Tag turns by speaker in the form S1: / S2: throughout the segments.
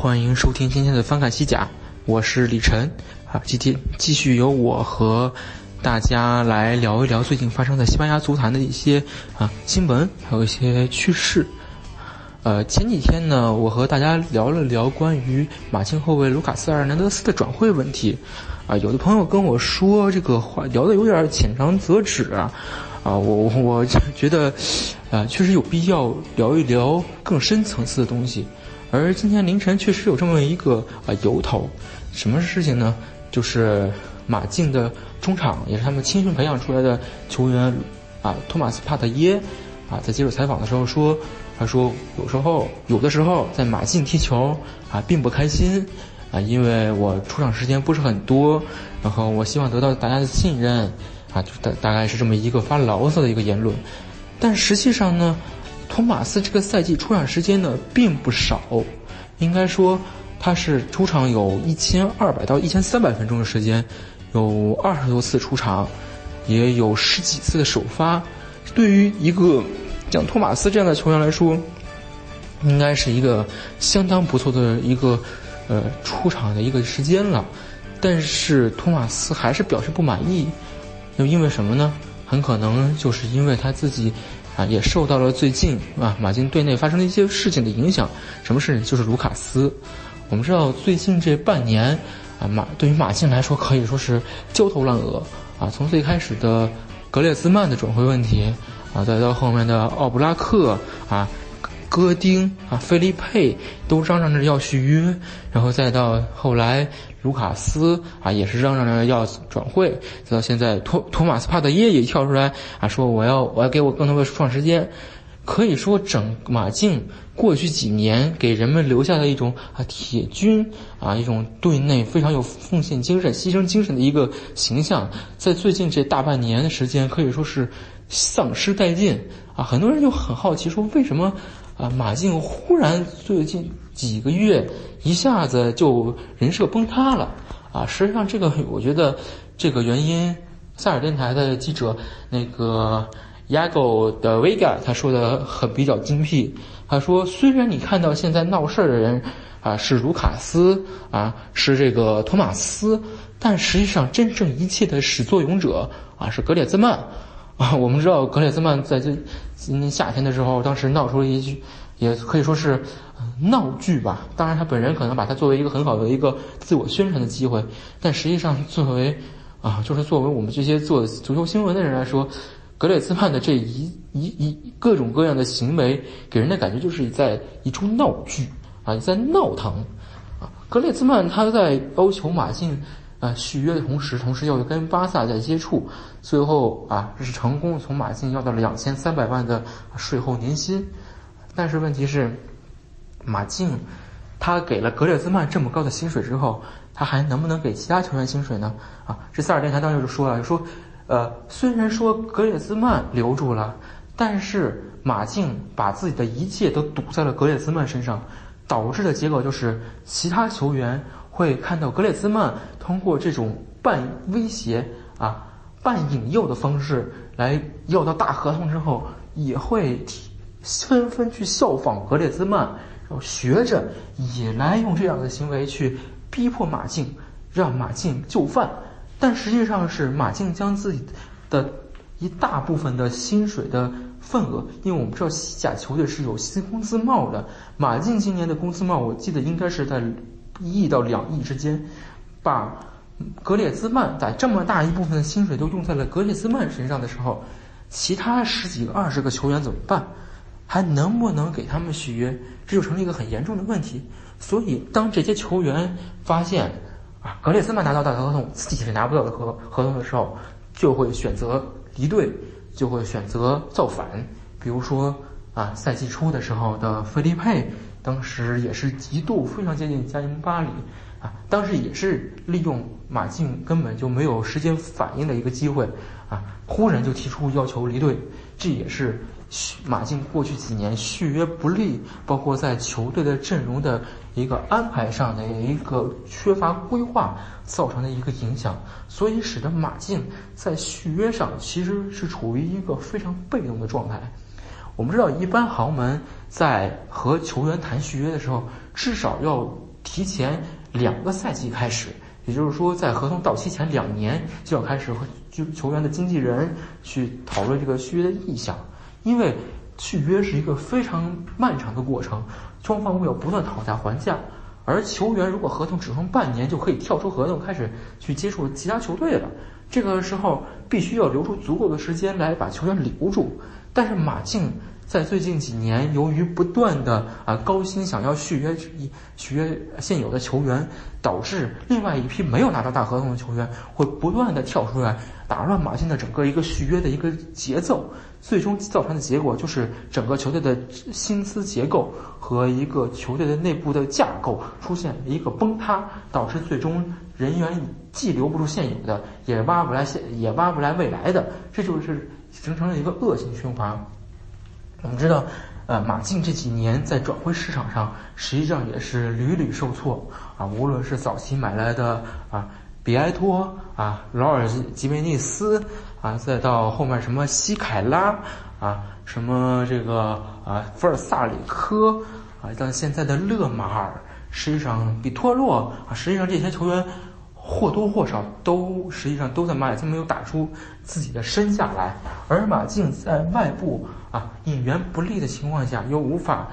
S1: 欢迎收听今天的翻看西甲，我是李晨。啊，今天继续由我和大家来聊一聊最近发生在西班牙足坛的一些啊新闻，还有一些趣事。呃，前几天呢，我和大家聊了聊关于马竞后卫卢卡斯·阿尔南德斯的转会问题。啊，有的朋友跟我说这个话聊的有点浅尝辄止啊。啊，我我觉得，啊，确实有必要聊一聊更深层次的东西。而今天凌晨确实有这么一个啊由头，什么事情呢？就是马竞的中场，也是他们青训培养出来的球员啊，托马斯帕特耶啊，在接受采访的时候说，他说有时候有的时候在马竞踢球啊并不开心啊，因为我出场时间不是很多，然后我希望得到大家的信任啊，就大大概是这么一个发牢骚的一个言论，但实际上呢。托马斯这个赛季出场时间呢并不少，应该说他是出场有一千二百到一千三百分钟的时间，有二十多次出场，也有十几次的首发。对于一个像托马斯这样的球员来说，应该是一个相当不错的一个呃出场的一个时间了。但是托马斯还是表示不满意，又因为什么呢？很可能就是因为他自己。啊，也受到了最近啊马竞队内发生的一些事情的影响。什么事情？就是卢卡斯。我们知道最近这半年啊马对于马竞来说可以说是焦头烂额啊。从最开始的格列兹曼的转会问题啊，再到后面的奥布拉克啊。戈丁啊，菲利佩都嚷嚷着要续约，然后再到后来，卢卡斯啊也是嚷嚷着要转会，直到现在托托马斯帕特耶也跳出来啊说我要我要给我更多的出场时间，可以说整马竞过去几年给人们留下的一种啊铁军啊一种队内非常有奉献精神、牺牲精神的一个形象，在最近这大半年的时间可以说是丧失殆尽啊，很多人就很好奇说为什么。啊，马竞忽然最近几个月一下子就人设崩塌了啊！实际上，这个我觉得这个原因，塞尔电台的记者那个 Yago 的 Vega 他说的很比较精辟。他说，虽然你看到现在闹事儿的人啊是卢卡斯啊是这个托马斯，但实际上真正一切的始作俑者啊是格列兹曼。啊，我们知道格列兹曼在这今年夏天的时候，当时闹出了一句，也可以说是闹剧吧。当然，他本人可能把它作为一个很好的一个自我宣传的机会，但实际上作为啊，就是作为我们这些做足球新闻的人来说，格列兹曼的这一一一各种各样的行为，给人的感觉就是在一出闹剧啊，在闹腾啊。格列兹曼他在要求马竞。啊，续约的同时，同时要跟巴萨在接触，最后啊，是成功从马竞要到了两千三百万的税后年薪。但是问题是，马竞他给了格列兹曼这么高的薪水之后，他还能不能给其他球员薪水呢？啊，这塞尔电台当时就说了，就说，呃，虽然说格列兹曼留住了，但是马竞把自己的一切都赌在了格列兹曼身上，导致的结果就是其他球员。会看到格列兹曼通过这种半威胁啊、半引诱的方式来要到大合同之后，也会纷纷去效仿格列兹曼，然后学着也来用这样的行为去逼迫马竞，让马竞就范。但实际上是马竞将自己的一大部分的薪水的份额，因为我们知道西甲球队是有新工资帽的，马竞今年的工资帽我记得应该是在。一亿到两亿之间，把格列兹曼在这么大一部分的薪水都用在了格列兹曼身上的时候，其他十几个、二十个球员怎么办？还能不能给他们续约？这就成了一个很严重的问题。所以，当这些球员发现啊，格列兹曼拿到大合同，自己是拿不到的合合同的时候，就会选择离队，就会选择造反。比如说啊，赛季初的时候的菲利佩。当时也是极度非常接近加尼巴里，啊，当时也是利用马竞根本就没有时间反应的一个机会啊，忽然就提出要求离队，这也是马竞过去几年续约不利，包括在球队的阵容的一个安排上的一个缺乏规划造成的一个影响，所以使得马竞在续约上其实是处于一个非常被动的状态。我们知道，一般豪门在和球员谈续约的时候，至少要提前。两个赛季开始，也就是说，在合同到期前两年就要开始和就球员的经纪人去讨论这个续约的意向，因为续约是一个非常漫长的过程，双方要不断讨价还价，而球员如果合同只剩半年就可以跳出合同开始去接触其他球队了，这个时候必须要留出足够的时间来把球员留住，但是马竞。在最近几年，由于不断的啊高薪想要续约续约现有的球员，导致另外一批没有拿到大合同的球员会不断的跳出来，打乱马竞的整个一个续约的一个节奏，最终造成的结果就是整个球队的薪资结构和一个球队的内部的架构出现一个崩塌，导致最终人员既留不住现有的，也挖不来现也挖不来未来的，这就是形成了一个恶性循环。我们知道，呃，马竞这几年在转会市场上实际上也是屡屡受挫啊。无论是早期买来的啊比埃托啊劳尔吉梅内斯啊，再到后面什么西凯拉啊，什么这个啊福尔萨里科啊，到现在的勒马尔，实际上比托洛啊，实际上这些球员。或多或少都实际上都在马竞没有打出自己的身价来，而马竞在外部啊引援不利的情况下，又无法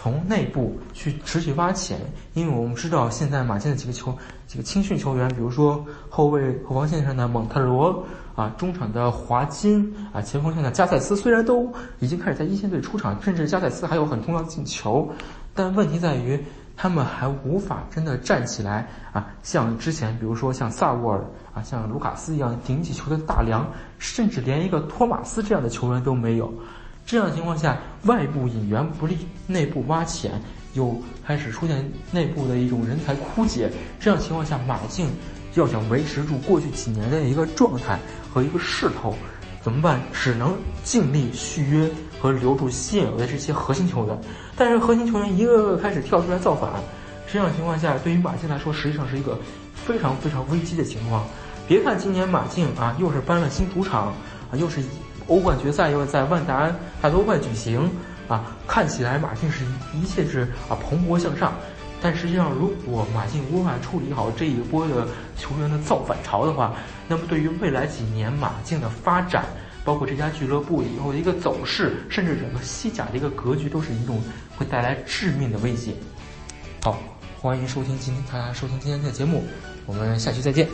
S1: 从内部去持续挖潜，因为我们知道现在马竞的几个球几个青训球员，比如说后卫后防线上的蒙特罗啊，中场的华金啊，前锋线的加塞斯，虽然都已经开始在一线队出场，甚至加塞斯还有很重要的进球，但问题在于。他们还无法真的站起来啊，像之前，比如说像萨沃尔啊，像卢卡斯一样顶起球队大梁，甚至连一个托马斯这样的球员都没有。这样的情况下，外部引援不利，内部挖潜又开始出现内部的一种人才枯竭。这样情况下，马竞要想维持住过去几年的一个状态和一个势头，怎么办？只能尽力续约和留住现有的这些核心球员。但是核心球员一个个开始跳出来造反，这样情况下，对于马竞来说，实际上是一个非常非常危机的情况。别看今年马竞啊，又是搬了新主场啊，又是欧冠决赛又在万达大都会举行啊，看起来马竞是一切是啊蓬勃向上。但实际上，如果马竞无法处理好这一波的球员的造反潮的话，那么对于未来几年马竞的发展，包括这家俱乐部以后的一个走势，甚至整个西甲的一个格局，都是一种会带来致命的威胁。好，欢迎收听今天大家收听今天的节目，我们下期再见。